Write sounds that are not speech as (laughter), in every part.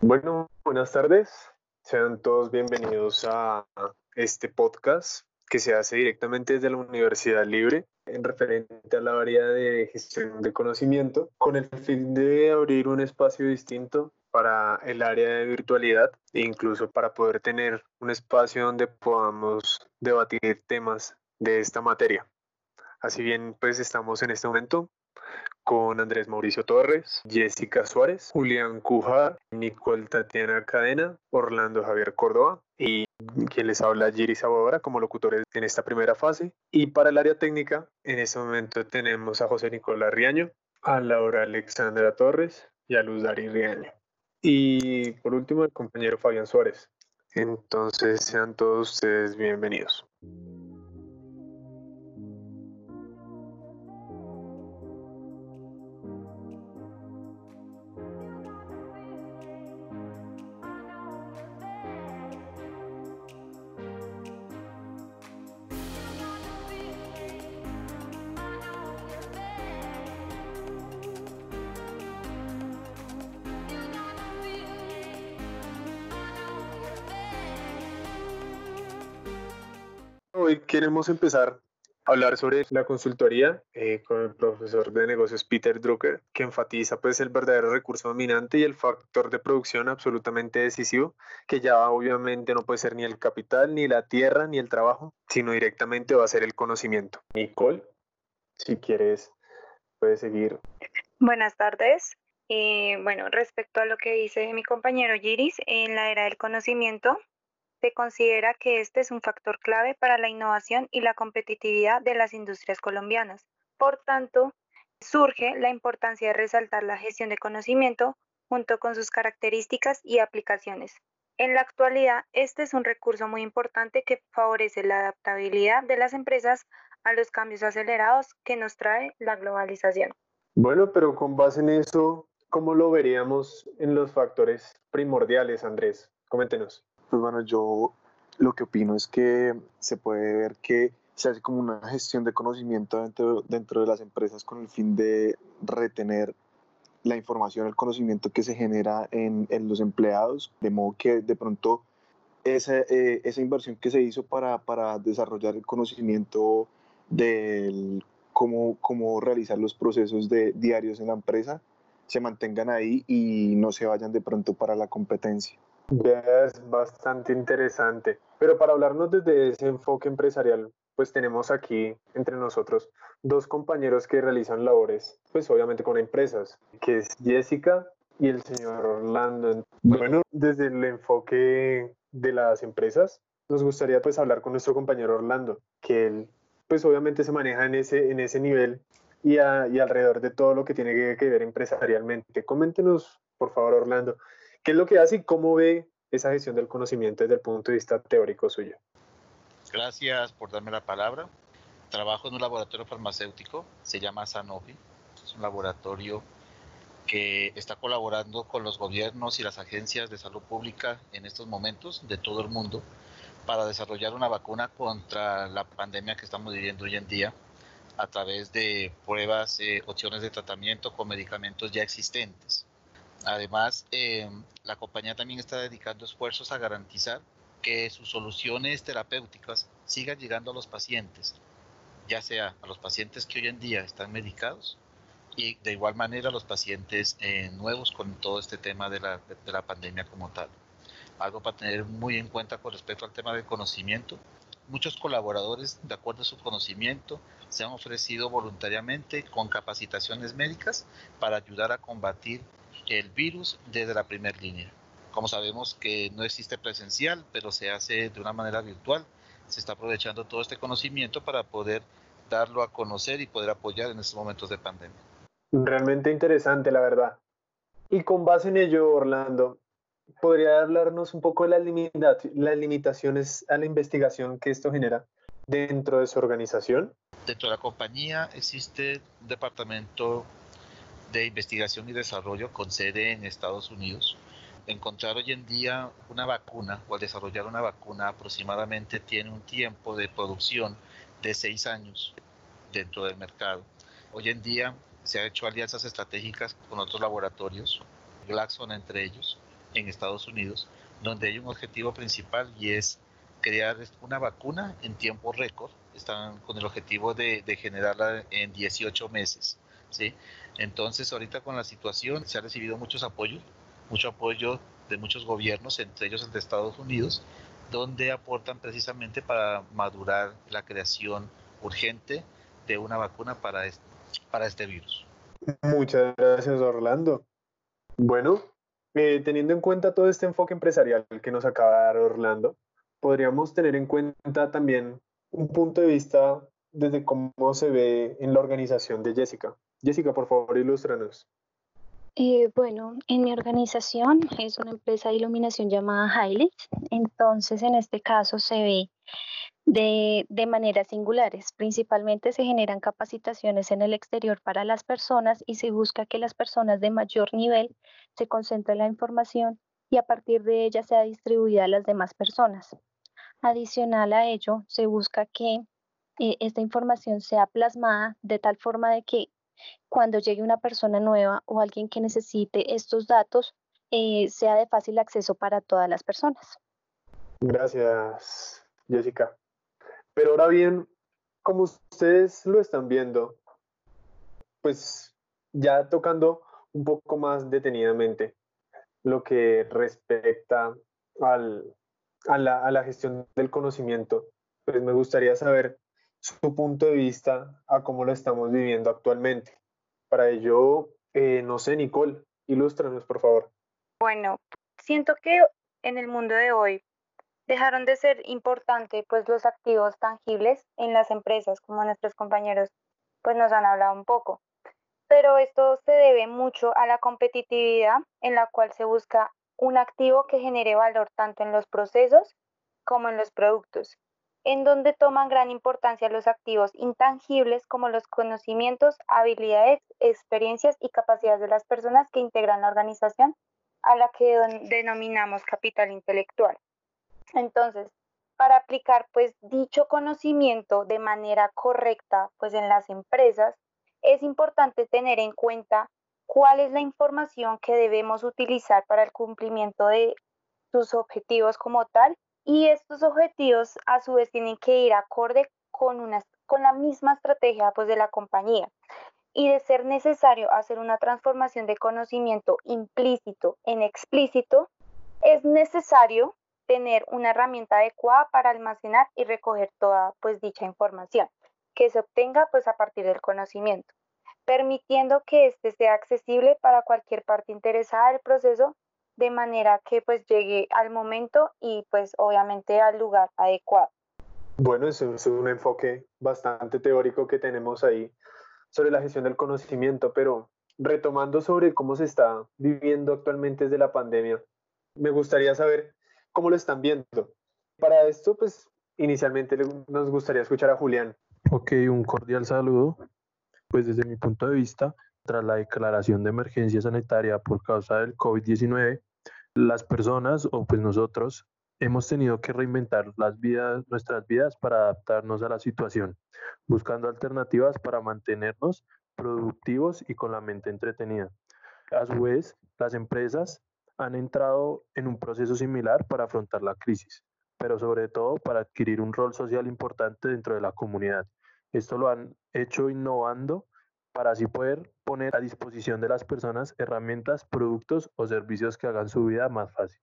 Bueno, buenas tardes. Sean todos bienvenidos a este podcast que se hace directamente desde la Universidad Libre en referente a la área de gestión de conocimiento con el fin de abrir un espacio distinto para el área de virtualidad e incluso para poder tener un espacio donde podamos debatir temas de esta materia. Así bien, pues estamos en este momento con Andrés Mauricio Torres, Jessica Suárez, Julián Cujar, Nicole Tatiana Cadena, Orlando Javier Córdoba y quien les habla Giri Sabadora como locutores en esta primera fase. Y para el área técnica, en este momento tenemos a José Nicolás Riaño, a Laura Alexandra Torres y a Luz Dari Riaño. Y por último, el compañero Fabián Suárez. Entonces, sean todos ustedes bienvenidos. Hoy queremos empezar a hablar sobre la consultoría eh, con el profesor de negocios Peter Drucker, que enfatiza pues el verdadero recurso dominante y el factor de producción absolutamente decisivo, que ya obviamente no puede ser ni el capital, ni la tierra, ni el trabajo, sino directamente va a ser el conocimiento. Nicole, si quieres, puedes seguir. Buenas tardes. Eh, bueno, respecto a lo que dice mi compañero Giris, en la era del conocimiento, se considera que este es un factor clave para la innovación y la competitividad de las industrias colombianas. Por tanto, surge la importancia de resaltar la gestión de conocimiento junto con sus características y aplicaciones. En la actualidad, este es un recurso muy importante que favorece la adaptabilidad de las empresas a los cambios acelerados que nos trae la globalización. Bueno, pero con base en eso, ¿cómo lo veríamos en los factores primordiales, Andrés? Coméntenos. Pues bueno, yo lo que opino es que se puede ver que se hace como una gestión de conocimiento dentro, dentro de las empresas con el fin de retener la información, el conocimiento que se genera en, en los empleados, de modo que de pronto esa, eh, esa inversión que se hizo para, para desarrollar el conocimiento de cómo, cómo realizar los procesos de, diarios en la empresa se mantengan ahí y no se vayan de pronto para la competencia. Es bastante interesante. Pero para hablarnos desde ese enfoque empresarial, pues tenemos aquí entre nosotros dos compañeros que realizan labores, pues obviamente con empresas, que es Jessica y el señor Orlando. Bueno, desde el enfoque de las empresas, nos gustaría pues hablar con nuestro compañero Orlando, que él pues obviamente se maneja en ese, en ese nivel y, y alrededor de todo lo que tiene que ver empresarialmente. Coméntenos, por favor, Orlando, ¿Qué es lo que hace y cómo ve esa gestión del conocimiento desde el punto de vista teórico suyo? Gracias por darme la palabra. Trabajo en un laboratorio farmacéutico, se llama Sanofi. Es un laboratorio que está colaborando con los gobiernos y las agencias de salud pública en estos momentos de todo el mundo para desarrollar una vacuna contra la pandemia que estamos viviendo hoy en día a través de pruebas, eh, opciones de tratamiento con medicamentos ya existentes. Además, em, la compañía también está dedicando esfuerzos a garantizar que sus soluciones terapéuticas sigan llegando a los pacientes, ya sea a los pacientes que hoy en día están medicados y de igual manera a los pacientes eh, nuevos con todo este tema de la, de la pandemia como tal. Algo para tener muy en cuenta con respecto al tema del conocimiento. Muchos colaboradores, de acuerdo a su conocimiento, se han ofrecido voluntariamente con capacitaciones médicas para ayudar a combatir el virus desde la primera línea. Como sabemos que no existe presencial, pero se hace de una manera virtual, se está aprovechando todo este conocimiento para poder darlo a conocer y poder apoyar en estos momentos de pandemia. Realmente interesante, la verdad. Y con base en ello, Orlando, ¿podría hablarnos un poco de las, las limitaciones a la investigación que esto genera dentro de su organización? Dentro de la compañía existe un departamento de investigación y desarrollo con sede en Estados Unidos. Encontrar hoy en día una vacuna o al desarrollar una vacuna aproximadamente tiene un tiempo de producción de seis años dentro del mercado. Hoy en día se han hecho alianzas estratégicas con otros laboratorios, Glaxon entre ellos, en Estados Unidos, donde hay un objetivo principal y es crear una vacuna en tiempo récord. Están con el objetivo de, de generarla en 18 meses. ¿sí? Entonces, ahorita con la situación se ha recibido muchos apoyos, mucho apoyo de muchos gobiernos, entre ellos el de Estados Unidos, donde aportan precisamente para madurar la creación urgente de una vacuna para este, para este virus. Muchas gracias, Orlando. Bueno, eh, teniendo en cuenta todo este enfoque empresarial que nos acaba de dar Orlando, podríamos tener en cuenta también un punto de vista desde cómo se ve en la organización de Jessica. Jessica, por favor, ilústranos. Eh, bueno, en mi organización es una empresa de iluminación llamada Highlights, entonces en este caso se ve de, de maneras singulares. Principalmente se generan capacitaciones en el exterior para las personas y se busca que las personas de mayor nivel se concentren la información y a partir de ella sea distribuida a las demás personas. Adicional a ello, se busca que eh, esta información sea plasmada de tal forma de que cuando llegue una persona nueva o alguien que necesite estos datos, eh, sea de fácil acceso para todas las personas. Gracias, Jessica. Pero ahora bien, como ustedes lo están viendo, pues ya tocando un poco más detenidamente lo que respecta al, a, la, a la gestión del conocimiento, pues me gustaría saber su punto de vista a cómo lo estamos viviendo actualmente. Para ello, eh, no sé, Nicole, ilústranos, por favor. Bueno, siento que en el mundo de hoy dejaron de ser importantes pues los activos tangibles en las empresas, como nuestros compañeros pues nos han hablado un poco. Pero esto se debe mucho a la competitividad en la cual se busca un activo que genere valor tanto en los procesos como en los productos en donde toman gran importancia los activos intangibles como los conocimientos, habilidades, experiencias y capacidades de las personas que integran la organización a la que denominamos capital intelectual. Entonces, para aplicar pues dicho conocimiento de manera correcta pues en las empresas, es importante tener en cuenta cuál es la información que debemos utilizar para el cumplimiento de sus objetivos como tal y estos objetivos a su vez tienen que ir acorde con, una, con la misma estrategia pues, de la compañía. Y de ser necesario hacer una transformación de conocimiento implícito en explícito, es necesario tener una herramienta adecuada para almacenar y recoger toda pues dicha información que se obtenga pues a partir del conocimiento, permitiendo que éste sea accesible para cualquier parte interesada del proceso de manera que pues llegue al momento y pues obviamente al lugar adecuado. Bueno, eso es un enfoque bastante teórico que tenemos ahí sobre la gestión del conocimiento, pero retomando sobre cómo se está viviendo actualmente desde la pandemia, me gustaría saber cómo lo están viendo. Para esto, pues inicialmente nos gustaría escuchar a Julián. Ok, un cordial saludo. Pues desde mi punto de vista, tras la declaración de emergencia sanitaria por causa del COVID-19, las personas o pues nosotros hemos tenido que reinventar las vidas, nuestras vidas para adaptarnos a la situación, buscando alternativas para mantenernos productivos y con la mente entretenida. A su vez, las empresas han entrado en un proceso similar para afrontar la crisis, pero sobre todo para adquirir un rol social importante dentro de la comunidad. Esto lo han hecho innovando para así poder poner a disposición de las personas herramientas, productos o servicios que hagan su vida más fácil.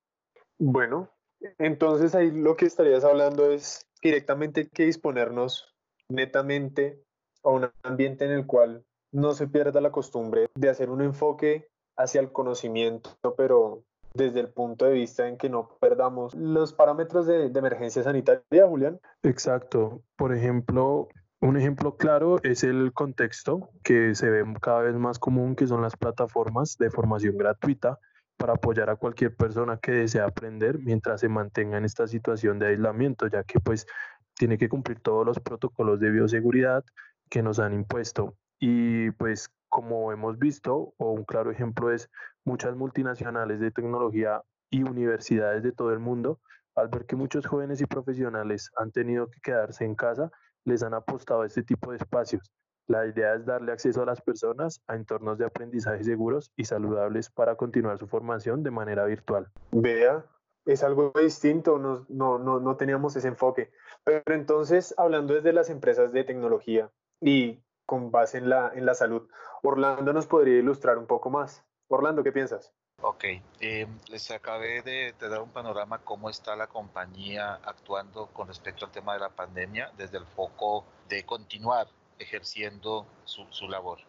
Bueno, entonces ahí lo que estarías hablando es directamente que disponernos netamente a un ambiente en el cual no se pierda la costumbre de hacer un enfoque hacia el conocimiento, pero desde el punto de vista en que no perdamos los parámetros de, de emergencia sanitaria, Julián. Exacto. Por ejemplo, un ejemplo claro es el contexto que se ve cada vez más común, que son las plataformas de formación gratuita para apoyar a cualquier persona que desea aprender mientras se mantenga en esta situación de aislamiento, ya que pues tiene que cumplir todos los protocolos de bioseguridad que nos han impuesto. Y pues como hemos visto, o un claro ejemplo es muchas multinacionales de tecnología y universidades de todo el mundo, al ver que muchos jóvenes y profesionales han tenido que quedarse en casa, les han apostado a este tipo de espacios La idea es darle acceso a las personas a entornos de aprendizaje seguros y saludables para continuar su formación de manera virtual. Vea, es algo distinto, no, no, no, no teníamos ese enfoque. Pero entonces, hablando desde las empresas de tecnología y con base en la, en la salud, Orlando nos podría ilustrar un poco más. Orlando, ¿qué piensas? Ok, eh, les acabé de, dar un panorama cómo está la compañía actuando con respecto al tema de la pandemia desde el foco de continuar ejerciendo su, su labor.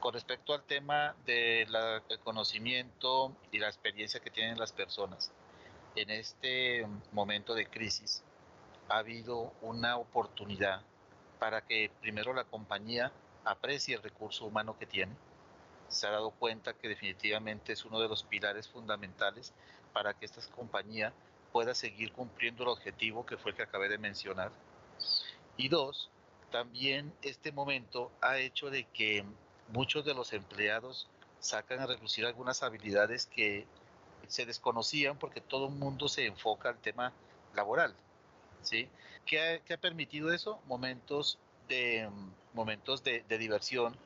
Con respecto al tema del conocimiento y la experiencia que tienen las personas, en este momento de crisis ha habido una oportunidad para que primero la compañía aprecie el recurso humano que tiene. Se ha dado cuenta que definitivamente es uno de los pilares fundamentales para que esta compañía pueda seguir cumpliendo el objetivo que fue el que acabé de mencionar. Y dos, también este momento ha hecho de que muchos de los empleados sacan a reducir algunas habilidades que se desconocían porque todo el mundo se enfoca al tema laboral. ¿sí? ¿Qué, ha, permitido eso? Momentos de, momentos de, diversión,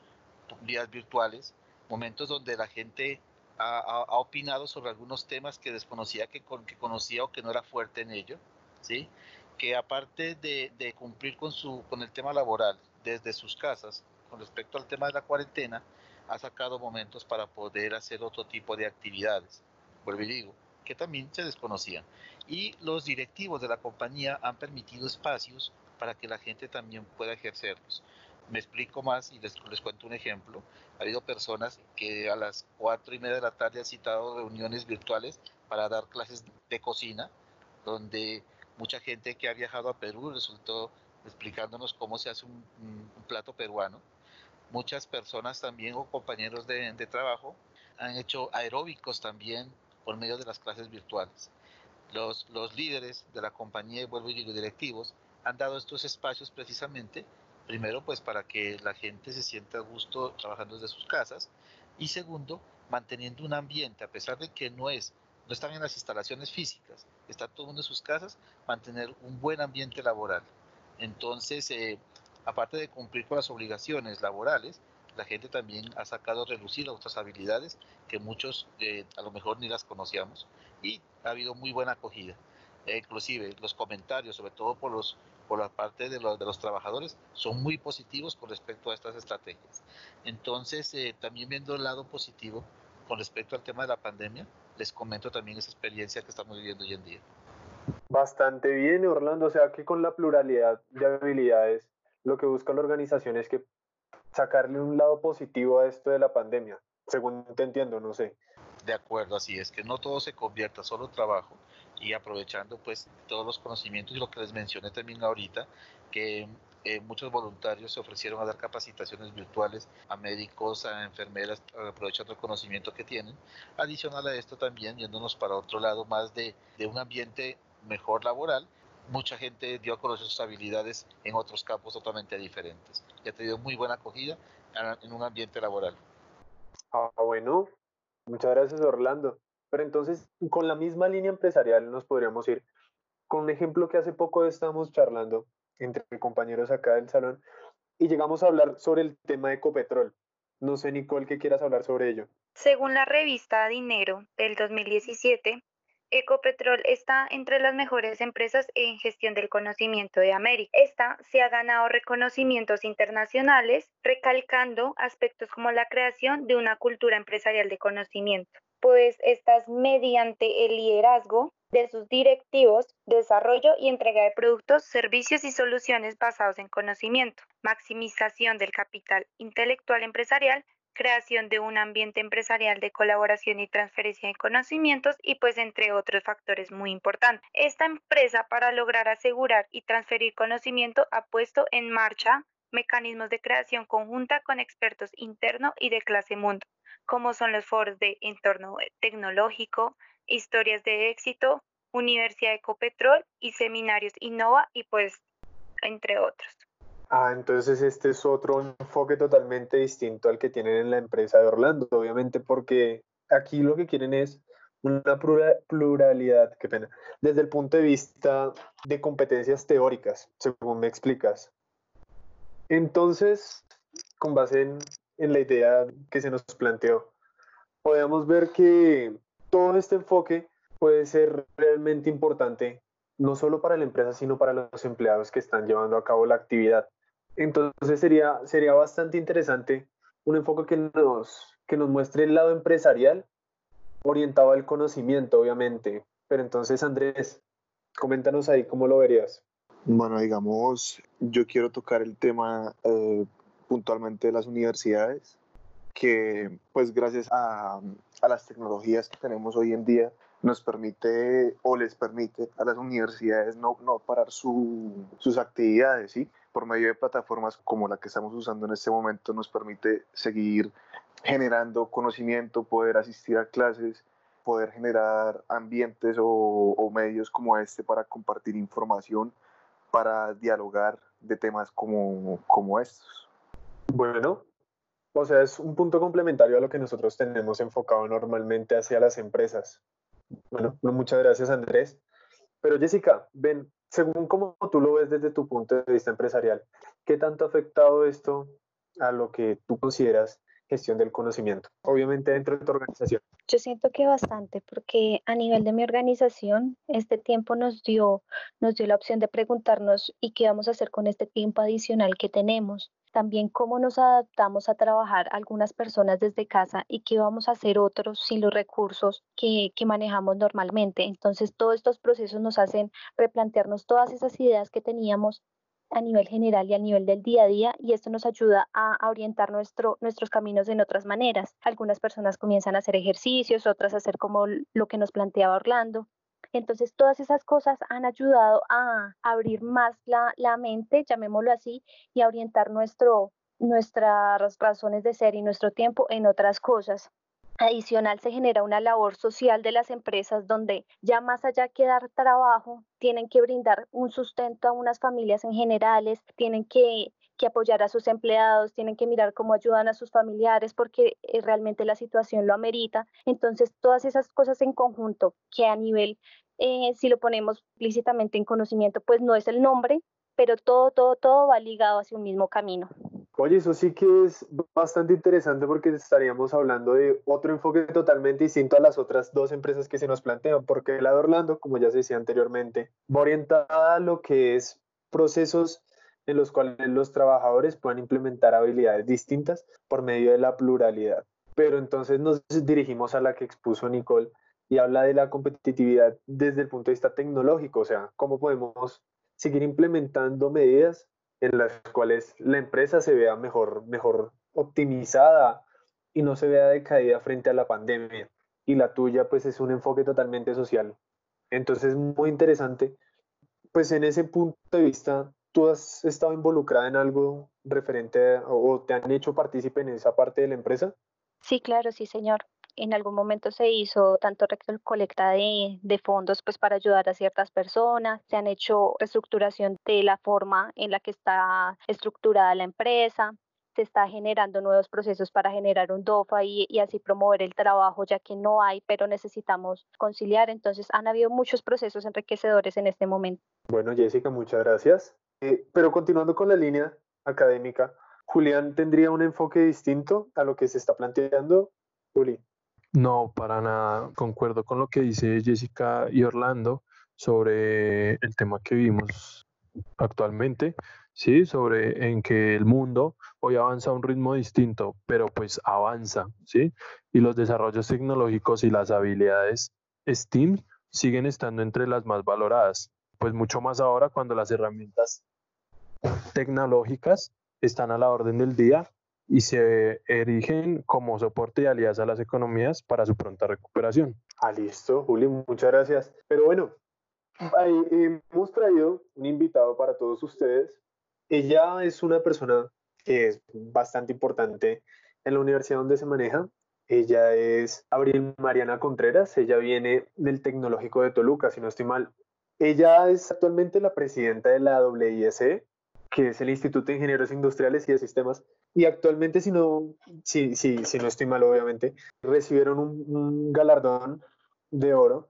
días virtuales, momentos donde la gente ha, opinado sobre algunos temas que desconocía, que, que conocía o que no era fuerte en ello. ¿sí? que aparte de, cumplir con, su, con el tema laboral desde sus casas, con respecto al tema de la cuarentena, ha sacado momentos para poder hacer otro tipo de actividades, vuelvo y digo, que también se desconocían. Y los directivos de la compañía han permitido espacios para que la gente también pueda ejercerlos. Me explico más y les, les cuento un ejemplo. Ha habido personas que a las cuatro y media de la tarde han citado reuniones virtuales para dar clases de cocina, donde mucha gente que ha viajado a Perú resultó explicándonos cómo se hace un, plato peruano. Muchas personas también o compañeros de, trabajo han hecho aeróbicos también por medio de las clases virtuales. Los, los líderes de la compañía, vuelvo y digo directivos, han dado estos espacios precisamente, primero pues para que la gente se sienta a gusto trabajando desde sus casas y segundo, manteniendo un ambiente, a pesar de que no es no están en las instalaciones físicas, está todo mundo en sus casas, mantener un buen ambiente laboral. Entonces, eh, aparte de cumplir con las obligaciones laborales, la gente también ha sacado a relucir otras habilidades que muchos eh, a lo mejor ni las conocíamos y ha habido muy buena acogida. Eh, inclusive los comentarios, sobre todo por, los, por la parte de los, de los trabajadores, son muy positivos con respecto a estas estrategias. Entonces, también viendo el lado positivo con respecto al tema de la pandemia, les comento también esa experiencia que estamos viviendo hoy en día. Bastante bien, Orlando. O sea que con la pluralidad de habilidades, lo que busca la organización es que sacarle un lado positivo a esto de la pandemia, según te entiendo, no sé. De acuerdo, así es, que no todo se convierta solo trabajo y aprovechando pues todos los conocimientos y lo que les mencioné también ahorita, que eh, muchos voluntarios se ofrecieron a dar capacitaciones virtuales a médicos, a enfermeras, aprovechando el conocimiento que tienen. Adicional a esto también, yéndonos para otro lado más de, de un ambiente mejor laboral, mucha gente dio a conocer sus habilidades en otros campos totalmente diferentes. Y ha tenido muy buena acogida en un ambiente laboral. Ah, bueno, muchas gracias Orlando. Pero entonces, con la misma línea empresarial nos podríamos ir con un ejemplo que hace poco estamos charlando entre compañeros acá del salón y llegamos a hablar sobre el tema de Ecopetrol. No sé, Nicole, ¿qué quieras hablar sobre ello? Según la revista Dinero del 2017, Ecopetrol está entre las mejores empresas en gestión del conocimiento de América. Esta se ha ganado reconocimientos internacionales, recalcando aspectos como la creación de una cultura empresarial de conocimiento, pues estas mediante el liderazgo de sus directivos, desarrollo y entrega de productos, servicios y soluciones basados en conocimiento, maximización del capital intelectual empresarial, creación de un ambiente empresarial de colaboración y transferencia de conocimientos y pues entre otros factores muy importantes. Esta empresa para lograr asegurar y transferir conocimiento ha puesto en marcha mecanismos de creación conjunta con expertos interno y de clase mundo, como son los foros de entorno tecnológico, historias de éxito, Universidad Ecopetrol y seminarios Innova y pues entre otros. Ah, entonces este es otro enfoque totalmente distinto al que tienen en la empresa de Orlando, obviamente porque aquí lo que quieren es una pluralidad, qué pena, desde el punto de vista de competencias teóricas, según me explicas. Entonces, con base en, en la idea que se nos planteó, podemos ver que todo este enfoque puede ser realmente importante, no solo para la empresa, sino para los empleados que están llevando a cabo la actividad. Entonces sería, sería bastante interesante un enfoque que nos, que nos muestre el lado empresarial orientado al conocimiento, obviamente. Pero entonces, Andrés, coméntanos ahí cómo lo verías. Bueno, digamos, yo quiero tocar el tema eh, puntualmente de las universidades, que pues gracias a, a, las tecnologías que tenemos hoy en día nos permite o les permite a las universidades no, no parar su, sus actividades, ¿sí? Por medio de plataformas como la que estamos usando en este momento nos permite seguir generando conocimiento, poder asistir a clases, poder generar ambientes o, medios como este para compartir información, para dialogar de temas como, como estos. Bueno, o sea, es un punto complementario a lo que nosotros tenemos enfocado normalmente hacia las empresas. Bueno, muchas gracias Andrés. Pero Jessica, ven, según cómo tú lo ves desde tu punto de vista empresarial, ¿qué tanto ha afectado esto a lo que tú consideras gestión del conocimiento, obviamente dentro de tu organización? Yo siento que bastante, porque a nivel de mi organización, este tiempo nos dio, nos dio la opción de preguntarnos y qué vamos a hacer con este tiempo adicional que tenemos. También cómo nos adaptamos a trabajar algunas personas desde casa y qué vamos a hacer otros sin los recursos que, que manejamos normalmente. Entonces, todos estos procesos nos hacen replantearnos todas esas ideas que teníamos a nivel general y a nivel del día a día y esto nos ayuda a, orientar nuestro, nuestros caminos en otras maneras. Algunas personas comienzan a hacer ejercicios, otras a hacer como lo que nos planteaba Orlando. Entonces, todas esas cosas han ayudado a abrir más la, la mente, llamémoslo así, y a orientar nuestro, nuestras razones de ser y nuestro tiempo en otras cosas. Adicional se genera una labor social de las empresas donde ya más allá que dar trabajo, tienen que brindar un sustento a unas familias en generales, tienen que, que apoyar a sus empleados, tienen que mirar cómo ayudan a sus familiares porque eh, realmente la situación lo amerita. Entonces, todas esas cosas en conjunto que a nivel, eh, si lo ponemos explícitamente en conocimiento, pues no es el nombre, pero todo, todo, todo va ligado hacia un mismo camino. Oye, eso sí que es bastante interesante porque estaríamos hablando de otro enfoque totalmente distinto a las otras dos empresas que se nos plantean, porque la de Orlando, como ya se decía anteriormente, va orientada a lo que es procesos en los cuales los trabajadores puedan implementar habilidades distintas por medio de la pluralidad. Pero entonces nos dirigimos a la que expuso Nicole y habla de la competitividad desde el punto de vista tecnológico, o sea, cómo podemos seguir implementando medidas en las cuales la empresa se vea mejor, mejor optimizada y no se vea decaída frente a la pandemia. Y la tuya pues es un enfoque totalmente social. Entonces, muy interesante. Pues en ese punto de vista, ¿tú has estado involucrada en algo referente o te han hecho partícipe en esa parte de la empresa? Sí, claro, sí, señor en algún momento se hizo tanto recolecta de, de, fondos pues para ayudar a ciertas personas, se han hecho reestructuración de la forma en la que está estructurada la empresa, se está generando nuevos procesos para generar un DOFA y, y, así promover el trabajo, ya que no hay, pero necesitamos conciliar. Entonces, han habido muchos procesos enriquecedores en este momento. Bueno, Jessica, muchas gracias. Eh, pero continuando con la línea académica, Julián tendría un enfoque distinto a lo que se está planteando. Juli. No, para nada. Concuerdo con lo que dice Jessica y Orlando sobre el tema que vimos actualmente, sí, sobre en que el mundo hoy avanza a un ritmo distinto, pero pues avanza, sí, y los desarrollos tecnológicos y las habilidades STEAM siguen estando entre las más valoradas, pues mucho más ahora cuando las herramientas tecnológicas están a la orden del día y se erigen como soporte y alianza a las economías para su pronta recuperación. Ah, listo, Juli, muchas gracias. Pero bueno, ahí hemos traído un invitado para todos ustedes. Ella es una persona que es bastante importante en la universidad donde se maneja. Ella es Abril Mariana Contreras, ella viene del Tecnológico de Toluca, si no estoy mal. Ella es actualmente la presidenta de la WISE, que es el Instituto de Ingenieros Industriales y de Sistemas, y actualmente, si no, si, si, si no estoy mal, obviamente, recibieron un, galardón de oro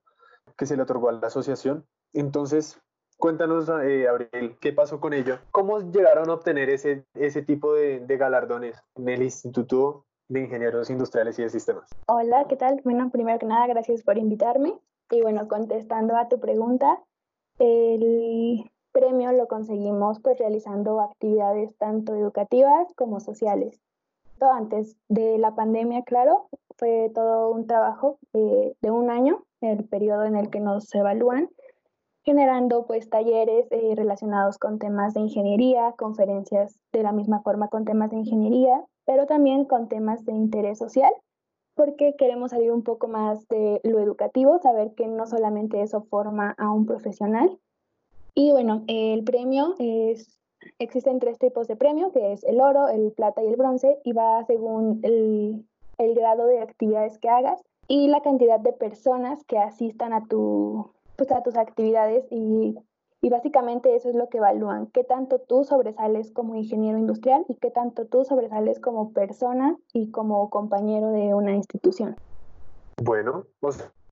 que se le otorgó a la asociación. Entonces, Cuéntanos, eh, Abril, ¿qué pasó con ello? ¿Cómo llegaron a obtener ese, ese tipo de, de galardones en el Instituto de Ingenieros Industriales y de Sistemas? Hola, ¿qué tal? Bueno, primero que nada, gracias por invitarme. Y bueno, contestando a tu pregunta, el premio lo conseguimos pues realizando actividades tanto educativas como sociales. Antes de la pandemia, claro, fue todo un trabajo de, de un año, el periodo en el que nos evalúan, generando pues talleres eh, relacionados con temas de ingeniería, conferencias de la misma forma con temas de ingeniería, pero también con temas de interés social porque queremos salir un poco más de lo educativo, saber que no solamente eso forma a un profesional. Y bueno, el premio es, existen tres tipos de premio, que es el oro, el plata y el bronce, y va según el, grado de actividades que hagas y la cantidad de personas que asistan a, tu, pues a tus actividades y básicamente eso es lo que evalúan, qué tanto tú sobresales como ingeniero industrial y qué tanto tú sobresales como persona y como compañero de una institución. Bueno,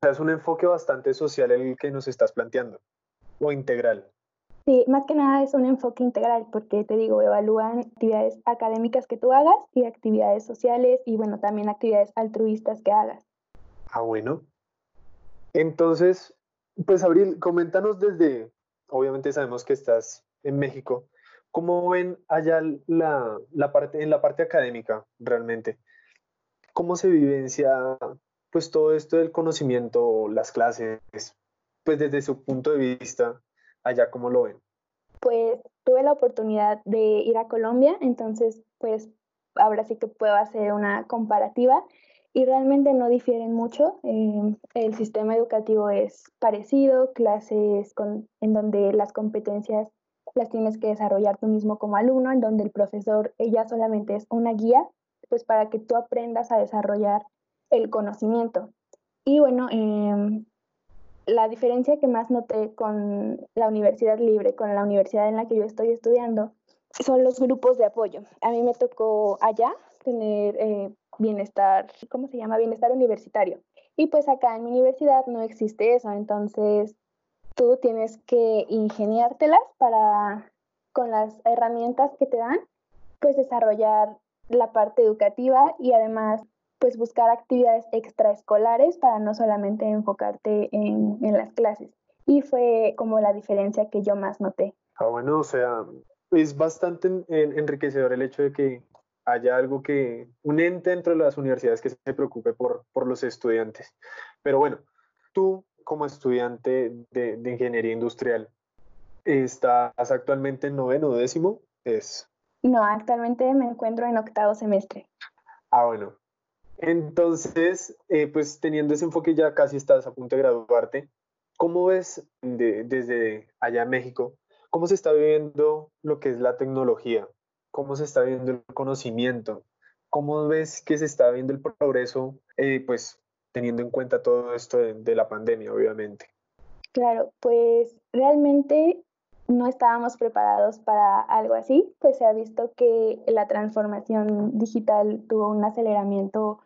es un enfoque bastante social el que nos estás planteando, o integral. Sí, más que nada es un enfoque integral, porque te digo, evalúan actividades académicas que tú hagas y actividades sociales y bueno, también actividades altruistas que hagas. Ah, bueno. Entonces, pues Abril, coméntanos desde obviamente sabemos que estás en México. ¿Cómo ven allá la, la parte, en la parte académica realmente? ¿Cómo se vivencia pues todo esto del conocimiento, las clases, pues desde su punto de vista, allá cómo lo ven? Pues tuve la oportunidad de ir a Colombia, entonces pues ahora sí que puedo hacer una comparativa y realmente no difieren mucho. Eh, el sistema educativo es parecido, clases con, en donde las competencias las tienes que desarrollar tú mismo como alumno, en donde el profesor ella solamente es una guía, pues para que tú aprendas a desarrollar el conocimiento. Y bueno, em, la diferencia que más noté con la universidad libre, con la universidad en la que yo estoy estudiando, son los grupos de apoyo. A mí me tocó allá tener eh, bienestar, ¿cómo se llama? Bienestar universitario. Y pues acá en mi universidad no existe eso, entonces tú tienes que ingeniártelas para, con las herramientas que te dan, pues desarrollar la parte educativa y además pues buscar actividades extraescolares para no solamente enfocarte en, en las clases. Y fue como la diferencia que yo más noté. Ah, bueno, o sea, es bastante enriquecedor el hecho de que haya algo que, un ente dentro de las universidades que se preocupe por, por los estudiantes. Pero bueno, tú como estudiante de, de ingeniería industrial, ¿estás actualmente en noveno o décimo? Es... No, actualmente me encuentro en octavo semestre. Ah, bueno. Entonces, eh, pues teniendo ese enfoque ya casi estás a punto de graduarte, ¿cómo ves de, desde allá en México, cómo se está viviendo lo que es la tecnología? cómo se está viendo el conocimiento, cómo ves que se está viendo el progreso, eh, pues teniendo en cuenta todo esto de, la pandemia, obviamente. Claro, pues realmente no estábamos preparados para algo así, pues se ha visto que la transformación digital tuvo un aceleramiento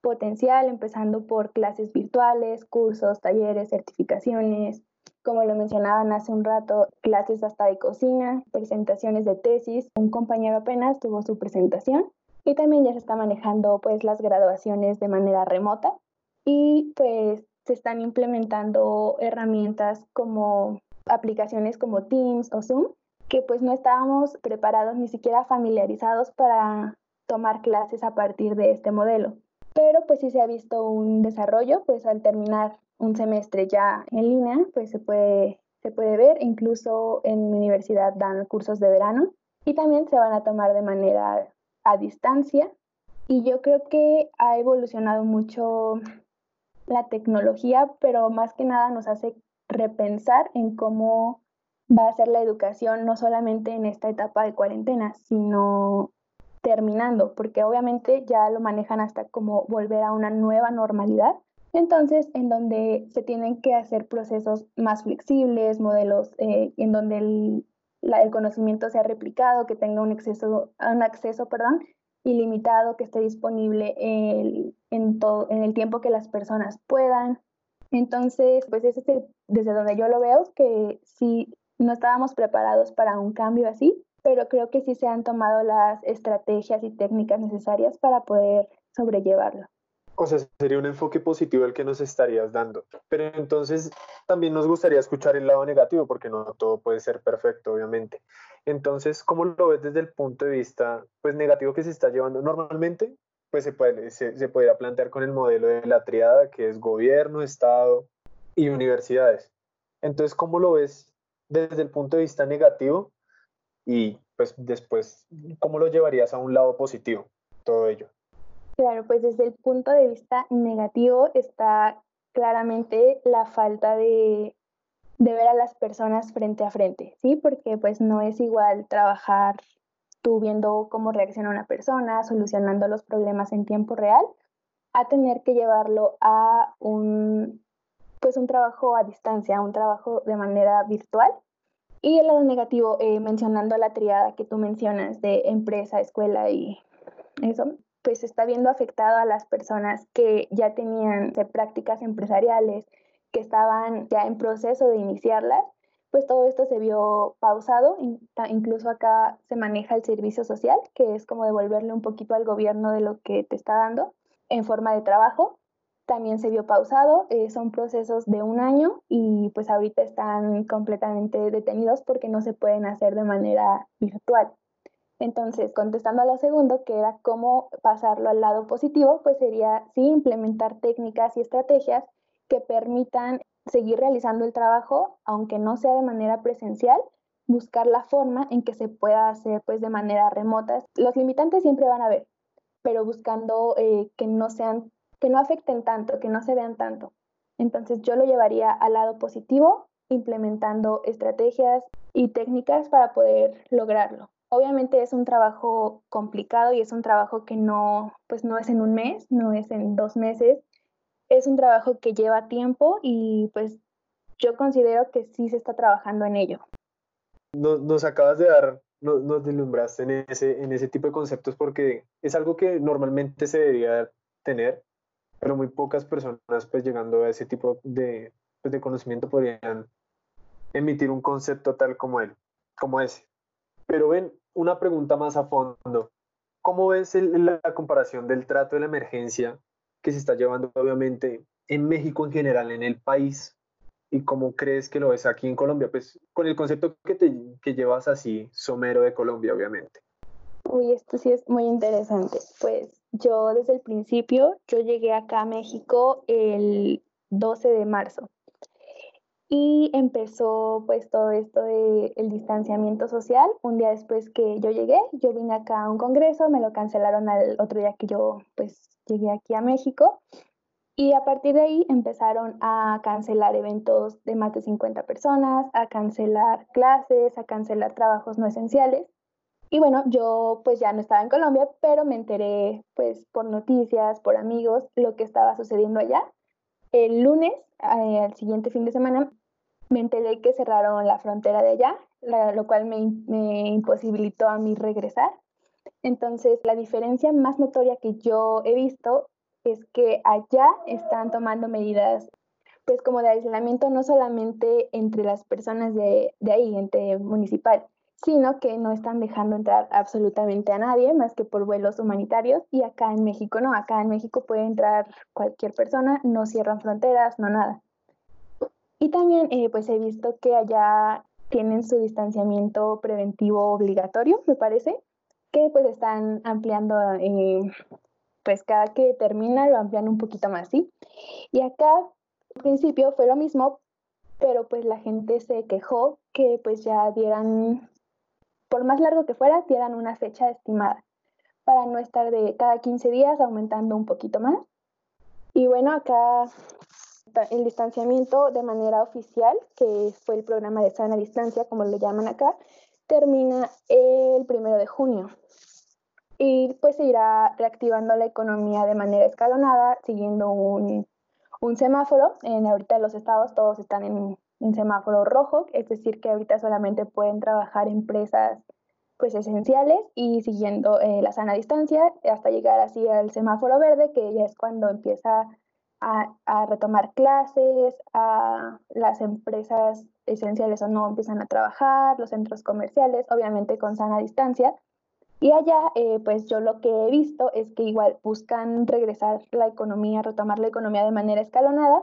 potencial, empezando por clases virtuales, cursos, talleres, certificaciones, como lo mencionaban hace un rato, clases hasta de cocina, presentaciones de tesis. Un compañero apenas tuvo su presentación y también ya se está manejando pues las graduaciones de manera remota y pues se están implementando herramientas como aplicaciones como Teams o Zoom que pues no estábamos preparados ni siquiera familiarizados para tomar clases a partir de este modelo. Pero pues sí se ha visto un desarrollo, pues al terminar un semestre ya en línea, pues se puede, se puede ver, incluso en mi universidad dan cursos de verano y también se van a tomar de manera a distancia. Y yo creo que ha evolucionado mucho la tecnología, pero más que nada nos hace repensar en cómo va a ser la educación, no solamente en esta etapa de cuarentena, sino terminando, porque obviamente ya lo manejan hasta como volver a una nueva normalidad, entonces, en donde se tienen que hacer procesos más flexibles, modelos eh, en donde el, conocimiento sea replicado, que tenga un, acceso, un acceso perdón, ilimitado, que esté disponible en, todo, en el tiempo que las personas puedan. Entonces, pues es desde donde yo lo veo, que sí no estábamos preparados para un cambio así, pero creo que sí se han tomado las estrategias y técnicas necesarias para poder sobrellevarlo. O sea, sería un enfoque positivo el que nos estarías dando. Pero entonces también nos gustaría escuchar el lado negativo, porque no todo puede ser perfecto, obviamente. Entonces, ¿cómo lo ves desde el punto de vista pues, negativo que se está llevando? Normalmente, pues se, puede, se, se podría plantear con el modelo de la triada, que es gobierno, Estado y universidades. Entonces, ¿cómo lo ves desde el punto de vista negativo? Y pues después, ¿cómo lo llevarías a un lado positivo, todo ello? Claro, pues desde el punto de vista negativo está claramente la falta de, ver a las personas frente a frente, ¿sí? Porque pues no es igual trabajar tú viendo cómo reacciona una persona, solucionando los problemas en tiempo real, a tener que llevarlo a un, pues un trabajo a distancia, un trabajo de manera virtual. Y el lado negativo, eh, mencionando la triada que tú mencionas de empresa, escuela y eso, pues está viendo afectado a las personas que ya tenían prácticas empresariales, que estaban ya en proceso de iniciarlas, pues todo esto se vio pausado, incluso acá se maneja el servicio social, que es como devolverle un poquito al gobierno de lo que te está dando en forma de trabajo. También se vio pausado, eh, son procesos de un año y pues ahorita están completamente detenidos porque no se pueden hacer de manera virtual. Entonces, contestando a lo segundo, que era cómo pasarlo al lado positivo, pues sería sí implementar técnicas y estrategias que permitan seguir realizando el trabajo, aunque no sea de manera presencial, buscar la forma en que se pueda hacer pues de manera remota. Los limitantes siempre van a haber, pero buscando eh, que no sean, que no afecten tanto, que no se vean tanto. Entonces yo lo llevaría al lado positivo, implementando estrategias y técnicas para poder lograrlo. Obviamente es un trabajo complicado y es un trabajo que no, pues no es en un mes, no es en dos meses, es un trabajo que lleva tiempo y pues yo considero que sí se está trabajando en ello. Nos, nos acabas de dar, nos, nos deslumbraste en ese, en ese tipo de conceptos porque es algo que normalmente se debería tener, pero muy pocas personas pues llegando a ese tipo de, pues, de conocimiento podrían emitir un concepto tal como él, como ese. Pero ven, una pregunta más a fondo. ¿Cómo ves la comparación del trato de la emergencia que se está llevando obviamente en México en general, en el país? ¿Y cómo crees que lo ves aquí en Colombia? Pues con el concepto que, te, que llevas así, somero de Colombia, obviamente. Uy, esto sí es muy interesante. Pues yo desde el principio, yo llegué acá a México el 12 de marzo y empezó pues todo esto del el distanciamiento social. Un día después que yo llegué, yo vine acá a un congreso, me lo cancelaron al otro día que yo pues llegué aquí a México. Y a partir de ahí empezaron a cancelar eventos de más de 50 personas, a cancelar clases, a cancelar trabajos no esenciales. Y bueno, yo pues ya no estaba en Colombia, pero me enteré pues por noticias, por amigos, lo que estaba sucediendo allá. El lunes, eh, al siguiente fin de semana, me enteré que cerraron la frontera de allá, lo cual me, me imposibilitó a mí regresar. Entonces, la diferencia más notoria que yo he visto es que allá están tomando medidas pues como de aislamiento no solamente entre las personas de, de ahí, entre municipal, sino que no están dejando entrar absolutamente a nadie más que por vuelos humanitarios y acá en México no, acá en México puede entrar cualquier persona, no cierran fronteras, no nada. Y también eh, pues he visto que allá tienen su distanciamiento preventivo obligatorio, me parece, que pues están ampliando, eh, pues cada que termina lo amplían un poquito más, ¿sí? Y acá al principio fue lo mismo, pero pues la gente se quejó que pues ya dieran, por más largo que fuera, dieran una fecha estimada para no estar de cada 15 días aumentando un poquito más. Y bueno, acá el distanciamiento de manera oficial, que fue el programa de sana distancia, como lo llaman acá, termina el primero de junio. Y pues se irá reactivando la economía de manera escalonada, siguiendo un, un semáforo. En ahorita los estados todos están en, en, semáforo rojo, es decir, que ahorita solamente pueden trabajar empresas pues esenciales y siguiendo eh, la sana distancia hasta llegar así al semáforo verde, que ya es cuando empieza a, retomar clases, a las empresas esenciales o no empiezan a trabajar, los centros comerciales, obviamente con sana distancia. Y allá, eh, pues yo lo que he visto es que igual buscan regresar la economía, retomar la economía de manera escalonada,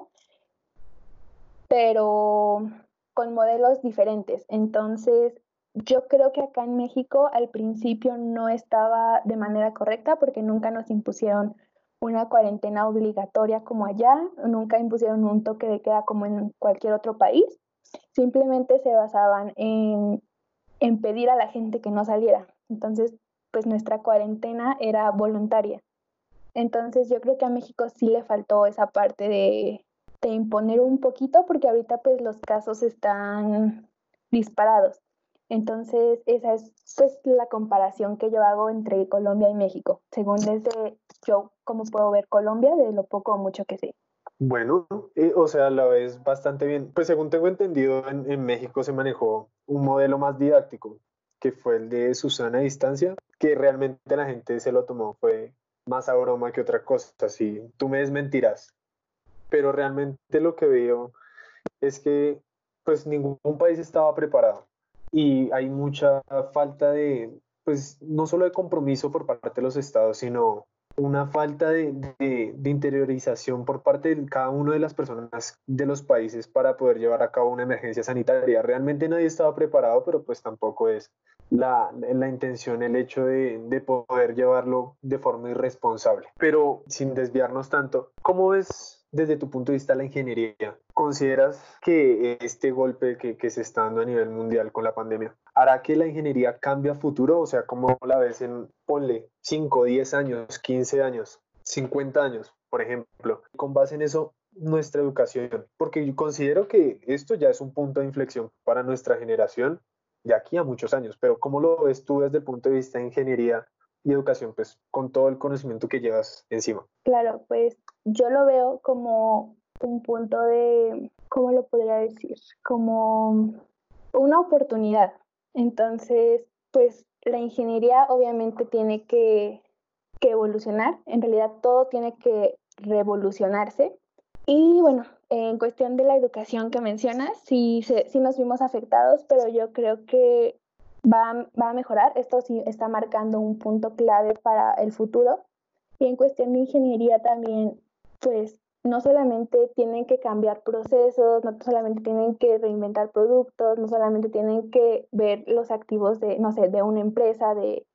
pero con modelos diferentes. Entonces, yo creo que acá en México al principio no estaba de manera correcta porque nunca nos impusieron una cuarentena obligatoria como allá, nunca impusieron un toque de queda como en cualquier otro país, simplemente se basaban en, en pedir a la gente que no saliera. Entonces, pues nuestra cuarentena era voluntaria. Entonces yo creo que a México sí le faltó esa parte de, de imponer un poquito porque ahorita pues los casos están disparados. Entonces, esa es pues la comparación que yo hago entre Colombia y México, según desde yo cómo puedo ver Colombia de lo poco o mucho que sé. Bueno, eh, o sea, la ves bastante bien. Pues según tengo entendido, en, en, México se manejó un modelo más didáctico, que fue el de Susana a distancia, que realmente la gente se lo tomó, fue más a broma que otra cosa. Si tú me desmentirás, pero realmente lo que veo es que pues ningún país estaba preparado y hay mucha falta de, pues no solo de compromiso por parte de los estados, sino una falta de, de, interiorización por parte de cada una de las personas de los países para poder llevar a cabo una emergencia sanitaria. Realmente nadie estaba preparado, pero pues tampoco es la, la intención, el hecho de, de poder llevarlo de forma irresponsable. Pero sin desviarnos tanto, ¿cómo ves desde tu punto de vista la ingeniería, ¿consideras que este golpe que, se está dando a nivel mundial con la pandemia hará que la ingeniería cambie a futuro? O sea, ¿cómo la ves en, ponle, 5, 10 años, 15 años, 50 años, por ejemplo? Con base en eso, nuestra educación, porque yo considero que esto ya es un punto de inflexión para nuestra generación de aquí a muchos años, pero ¿cómo lo ves tú desde el punto de vista de ingeniería y educación, pues con todo el conocimiento que llevas encima? Claro, pues yo lo veo como un punto de, ¿cómo lo podría decir? Como una oportunidad. Entonces, pues la ingeniería obviamente tiene que, que evolucionar, en realidad todo tiene que revolucionarse. Y bueno, en cuestión de la educación que mencionas, sí, sí nos vimos afectados, pero yo creo que va, va a mejorar. Esto sí está marcando un punto clave para el futuro. Y en cuestión de ingeniería también, pues no solamente tienen que cambiar procesos, no solamente tienen que reinventar productos, no solamente tienen que ver los activos de, no sé, de una empresa, de,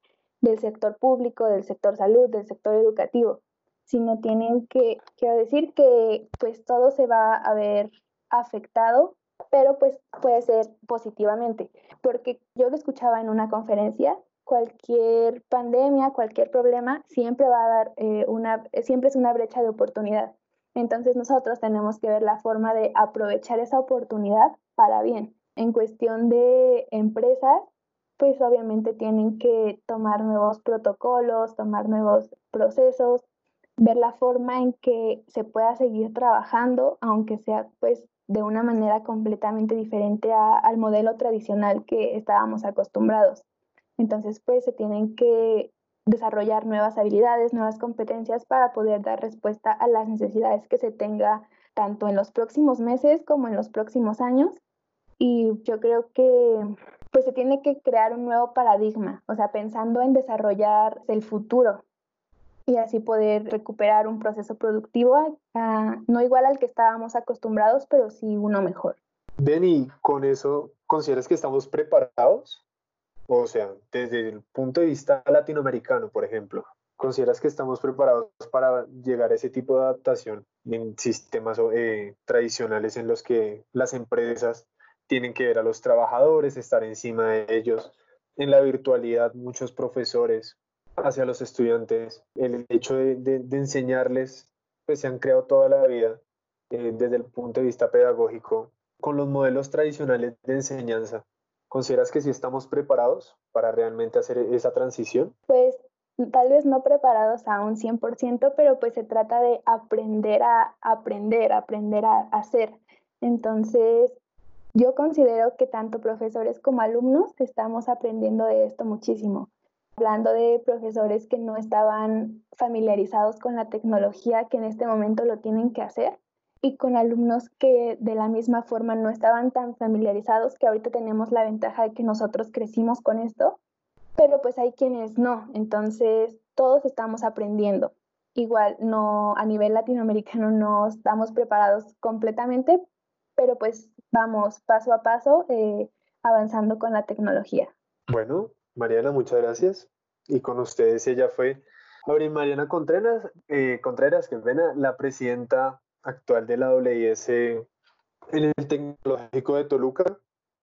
del sector público, del sector salud, del sector educativo, sino tienen que, quiero decir que pues todo se va a ver afectado pero pues puede ser positivamente, porque yo lo escuchaba en una conferencia, cualquier pandemia, cualquier problema siempre va a dar eh, una, siempre es una brecha de oportunidad. Entonces nosotros tenemos que ver la forma de aprovechar esa oportunidad para bien. En cuestión de empresas, pues obviamente tienen que tomar nuevos protocolos, tomar nuevos procesos, ver la forma en que se pueda seguir trabajando, aunque sea pues de una manera completamente diferente al modelo tradicional que estábamos acostumbrados. Entonces, pues se tienen que desarrollar nuevas habilidades, nuevas competencias para poder dar respuesta a las necesidades que se tenga tanto en los próximos meses como en los próximos años. Y yo creo que pues se tiene que crear un nuevo paradigma, o sea, pensando en desarrollar el futuro, y así poder recuperar un proceso productivo, no igual al que estábamos acostumbrados, pero sí uno mejor. Benny, con eso, ¿consideras que estamos preparados? O sea, desde el punto de vista latinoamericano, por ejemplo, ¿consideras que estamos preparados para llegar a ese tipo de adaptación en sistemas eh, tradicionales en los que las empresas tienen que ver a los trabajadores, estar encima de ellos? En la virtualidad, muchos profesores hacia los estudiantes, el hecho de, enseñarles, pues se han creado toda la vida eh, desde el punto de vista pedagógico con los modelos tradicionales de enseñanza. ¿Consideras que sí estamos preparados para realmente hacer esa transición? Pues tal vez no preparados a un 100%, pero pues se trata de aprender a aprender, aprender a hacer. Entonces, yo considero que tanto profesores como alumnos estamos aprendiendo de esto muchísimo hablando de profesores que no estaban familiarizados con la tecnología que en este momento lo tienen que hacer y con alumnos que de la misma forma no estaban tan familiarizados, que ahorita tenemos la ventaja de que nosotros crecimos con esto, pero pues hay quienes no, entonces todos estamos aprendiendo. Igual no a nivel latinoamericano no estamos preparados completamente, pero pues vamos paso a paso eh, avanzando con la tecnología. Bueno, Mariana, muchas gracias. Y con ustedes ella fue Ahora, Mariana Contreras, eh, Contreras, que es la presidenta actual de la WIS en el Tecnológico de Toluca.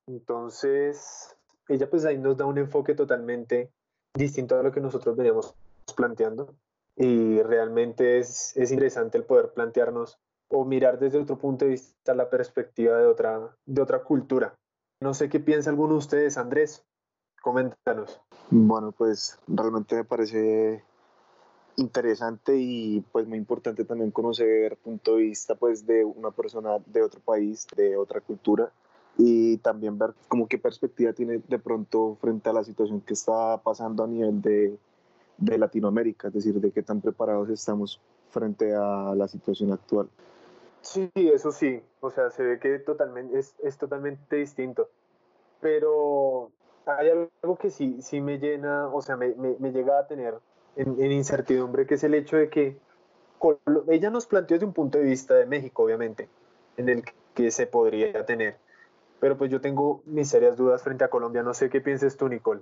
Entonces, ella pues ahí nos da un enfoque totalmente distinto a lo que nosotros veníamos planteando. Y realmente es, es interesante el poder plantearnos o mirar desde otro punto de vista la perspectiva de otra, de otra cultura. No sé qué piensa alguno de ustedes, Andrés. Coméntanos. Bueno, pues realmente me parece interesante y pues muy importante también conocer punto de vista pues de una persona de otro país, de otra cultura y también ver como qué perspectiva tiene de pronto frente a la situación que está pasando a nivel de, de Latinoamérica, es decir, de qué tan preparados estamos frente a la situación actual. Sí, eso sí, o sea, se ve que totalmente, es, es totalmente distinto, pero hay algo que sí, sí me llena, o sea, me, llega a tener en, incertidumbre, que es el hecho de que ella nos planteó desde un punto de vista de México, obviamente, en el que se podría tener. Pero pues yo tengo mis serias dudas frente a Colombia. No sé qué pienses tú, Nicole.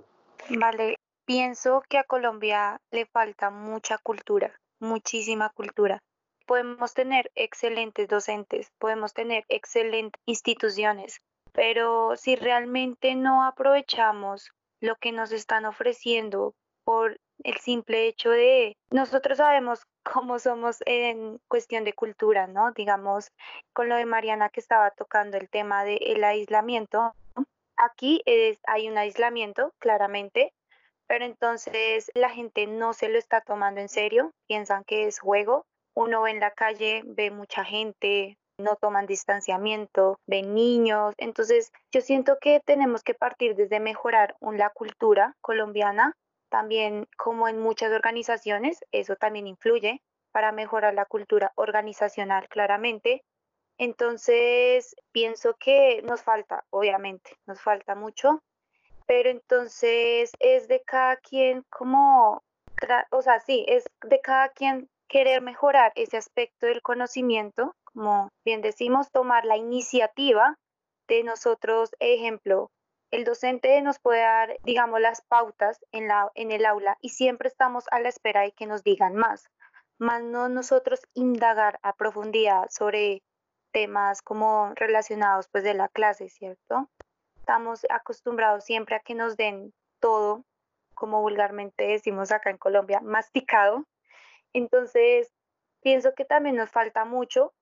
Vale, pienso que a Colombia le falta mucha cultura, muchísima cultura. Podemos tener excelentes docentes, podemos tener excelentes instituciones, pero si realmente no aprovechamos lo que nos están ofreciendo por el simple hecho de nosotros sabemos (laughs) cómo somos en cuestión de cultura, ¿no? Digamos, con lo de Mariana que estaba tocando el tema del aislamiento, aquí es, hay un aislamiento, claramente, pero entonces la gente no se lo está tomando en serio, piensan que es juego. Uno ve en la calle, ve mucha gente, no toman distanciamiento, ven niños. Entonces, yo siento que tenemos que partir desde mejorar la cultura colombiana también, como en muchas organizaciones, eso también influye para mejorar la cultura organizacional claramente. Entonces, pienso que nos falta, obviamente, nos falta mucho, pero entonces es de cada quien como, o sea, sí, es de cada quien querer mejorar ese aspecto del conocimiento, como bien decimos, tomar la iniciativa de nosotros, ejemplo, el docente nos puede dar, digamos, las pautas en, la, en el aula y siempre estamos a la espera de que nos digan más, más no nosotros indagar a profundidad sobre temas como relacionados pues de la clase, ¿cierto? Estamos acostumbrados siempre a que nos den todo, como vulgarmente decimos acá en Colombia, masticado. Entonces, pienso que también nos falta mucho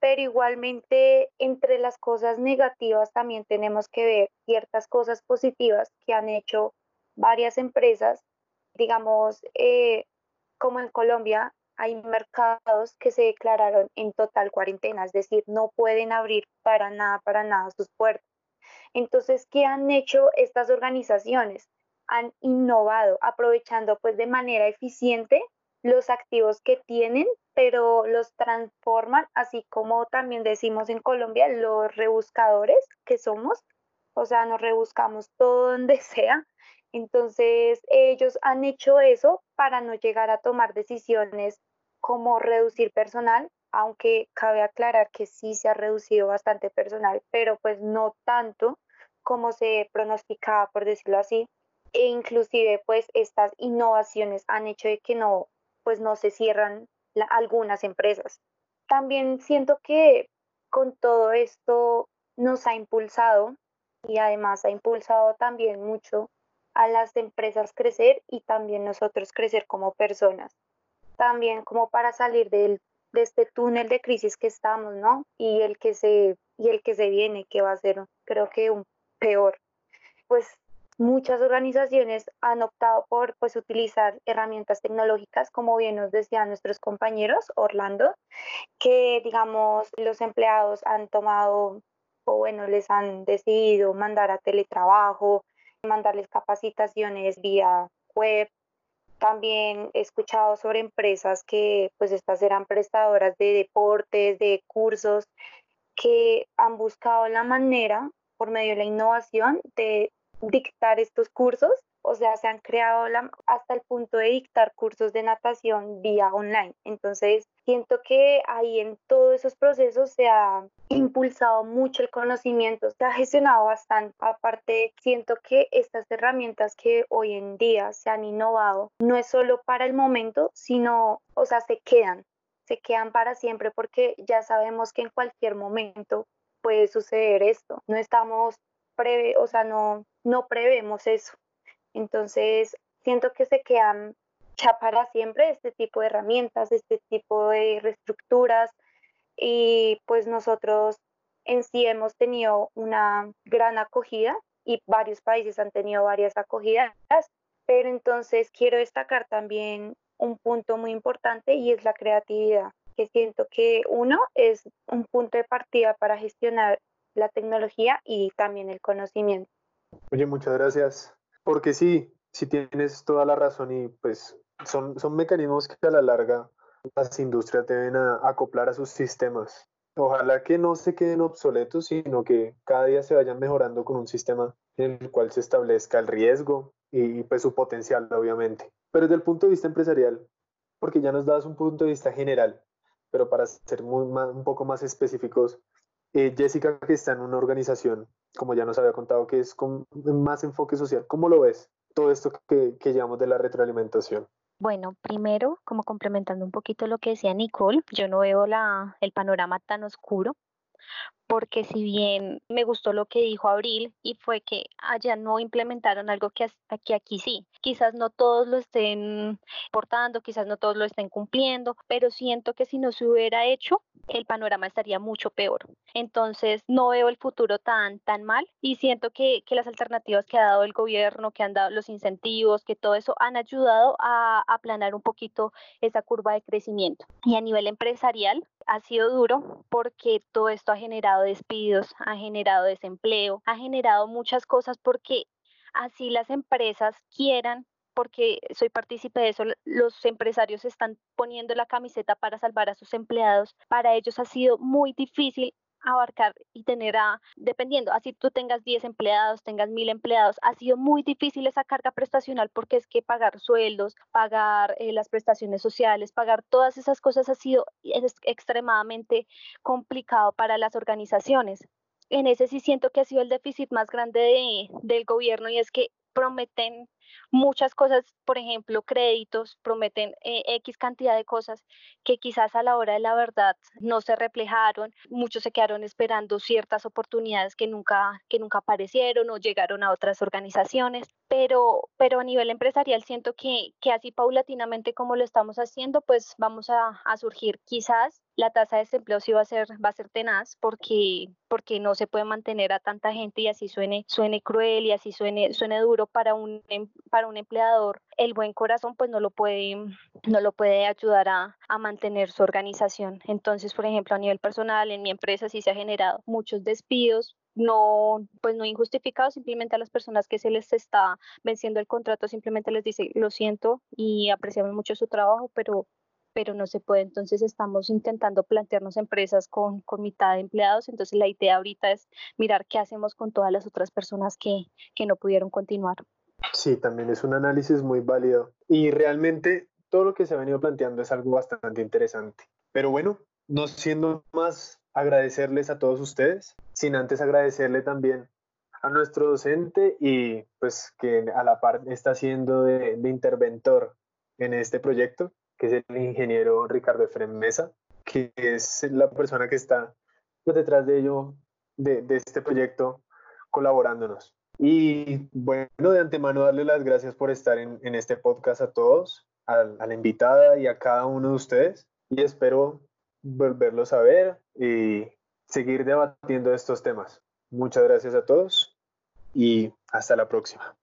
pero igualmente entre las cosas negativas también tenemos que ver ciertas cosas positivas que han hecho varias empresas. Digamos, eh, como en Colombia, hay mercados que se declararon en total cuarentena, es decir, no pueden abrir para nada, para nada sus puertas. Entonces, ¿qué han hecho estas organizaciones? Han innovado, aprovechando pues de manera eficiente los activos que tienen, pero los transforman, así como también decimos en Colombia, los rebuscadores que somos, o sea, nos rebuscamos todo (laughs) donde sea. Entonces, ellos han hecho eso para no llegar a tomar decisiones como reducir personal, aunque cabe aclarar que sí se ha reducido bastante personal, pero pues no tanto como se pronosticaba, por decirlo así. E inclusive, pues estas innovaciones han hecho de que no pues no se cierran algunas empresas. También siento que con todo esto nos ha impulsado y además ha impulsado también mucho a las empresas crecer y también nosotros crecer como personas. También como para salir del, de este túnel de crisis que estamos, ¿no? Y el que se, y el que se viene, que va a ser creo que un peor. Pues Muchas organizaciones han optado por pues, utilizar herramientas tecnológicas, como bien nos decían nuestros compañeros, Orlando, que digamos los empleados han tomado o bueno, les han decidido mandar a teletrabajo, mandarles capacitaciones vía web, También he escuchado sobre empresas que pues estas eran prestadoras de deportes, de cursos, que han buscado la manera por medio de la innovación de dictar estos cursos o sea, se han creado hasta el punto de dictar cursos de natación vía online. Entonces, siento que ahí en todos esos procesos se ha impulsado mucho el conocimiento, se ha gestionado bastante. Aparte, siento que estas herramientas que hoy en día se han innovado no es solo para el momento, sino, o sea, se quedan, se quedan para siempre porque ya sabemos que en cualquier momento puede suceder esto. No estamos preve, o sea, no, no prevemos eso. Entonces, siento que se quedan ya para siempre este tipo de herramientas, este tipo de reestructuras y pues nosotros en sí hemos tenido una gran acogida y varios países han tenido varias acogidas, pero entonces quiero destacar también un punto muy importante y es la creatividad, que siento que uno es un punto de partida para gestionar la tecnología y también el conocimiento. Oye, muchas gracias. Porque sí, sí tienes toda la razón y pues son, son mecanismos que a la larga las industrias deben acoplar a sus sistemas. Ojalá que no se queden obsoletos, sino que cada día se vayan mejorando con un sistema en el cual se establezca el riesgo y, pues su potencial, obviamente. Pero desde el punto de vista empresarial, porque ya nos das un punto de vista general, pero para ser muy, un poco más específicos, eh, Jessica, que está en una organización, como ya nos había contado, que es con más enfoque social, ¿cómo lo ves? Todo esto que, que llamamos de la retroalimentación. Bueno, primero, como complementando un poquito lo que decía Nicole, yo no veo la, el panorama tan oscuro, porque si bien me gustó lo que dijo Abril y fue que allá no implementaron algo que, aquí, aquí sí, quizás no todos lo estén portando, quizás no todos lo estén cumpliendo, pero siento que si no se hubiera hecho, el panorama estaría mucho peor. Entonces no veo el futuro tan, tan mal y siento que, que las alternativas que ha dado el gobierno, que han dado los incentivos, que todo eso han ayudado a aplanar un poquito esa curva de crecimiento. Y a nivel empresarial ha sido duro porque todo esto ha generado despidos, ha generado desempleo, ha generado muchas cosas porque así las empresas quieran porque soy partícipe de eso, los empresarios están poniendo la camiseta para salvar a sus empleados. Para ellos ha sido muy difícil abarcar y tener a, dependiendo, así tú tengas 10 empleados, tengas 1000 empleados, ha sido muy difícil esa carga prestacional porque es que pagar sueldos, pagar eh, las prestaciones sociales, pagar todas esas cosas ha sido extremadamente complicado para las organizaciones. En ese sí siento que ha sido el déficit más grande de, del gobierno y es que prometen muchas cosas, por ejemplo, créditos, prometen eh, X cantidad de cosas que quizás a la hora de la verdad no se reflejaron, muchos se quedaron esperando ciertas oportunidades que nunca, que nunca aparecieron o llegaron a otras organizaciones, pero, pero a nivel empresarial siento que, que así paulatinamente como lo estamos haciendo, pues vamos a, a surgir. Quizás la tasa de desempleo sí va a ser, va a ser tenaz porque, porque no se puede mantener a tanta gente y así suene, suene cruel y así suene, suene duro para un, em, para un empleador, el buen corazón pues no lo puede, no lo puede ayudar a, mantener su organización. Entonces, por ejemplo, a nivel personal, en mi empresa sí se ha generado muchos despidos, no, pues no injustificados, simplemente a las personas que se les está venciendo el contrato, simplemente les dice, lo siento y apreciamos mucho su trabajo, pero pero no se puede. Entonces estamos intentando plantearnos empresas con, con mitad de empleados. Entonces la idea ahorita es mirar qué hacemos con todas las otras personas que, que no pudieron continuar. Sí, también es un análisis muy válido. Y realmente todo lo que se ha venido planteando es algo bastante interesante. Pero bueno, no siendo más agradecerles a todos ustedes, sin antes agradecerle también a nuestro docente y pues que a la par está siendo de, de interventor en este proyecto, que es el ingeniero Ricardo Efrem Mesa, que es la persona que está pues, detrás de ello, de este proyecto, colaborándonos. Y bueno, de antemano darle las gracias por estar en, este podcast a todos, a, la invitada y a cada uno de ustedes. Y espero volverlos a ver y seguir debatiendo estos temas. Muchas gracias a todos y hasta la próxima.